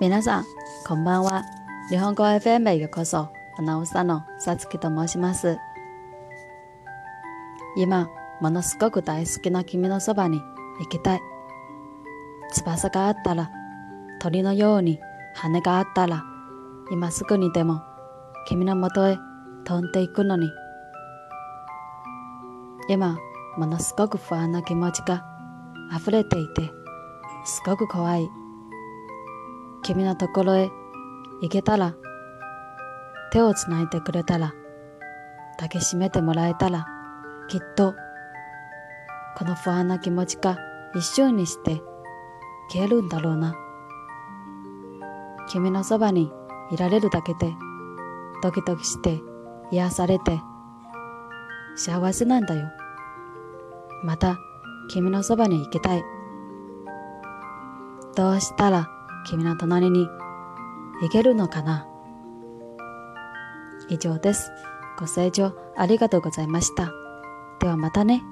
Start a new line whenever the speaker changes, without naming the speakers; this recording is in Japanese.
皆さん、こんばんは。日本語 FM へようこそ。アナウンサーのさつきと申します。今、ものすごく大好きな君のそばに行きたい。翼があったら、鳥のように羽があったら、今すぐにでも君のもとへ飛んでいくのに。今、ものすごく不安な気持ちが溢れていて、すごく怖い。君のところへ行けたら、手をつないでくれたら、抱きしめてもらえたら、きっと、この不安な気持ちが一瞬にして消えるんだろうな。君のそばにいられるだけで、ドキドキして癒されて、幸せなんだよ。また、君のそばに行きたい。どうしたら君の隣に行けるのかな？以上です。ご清聴ありがとうございました。ではまたね。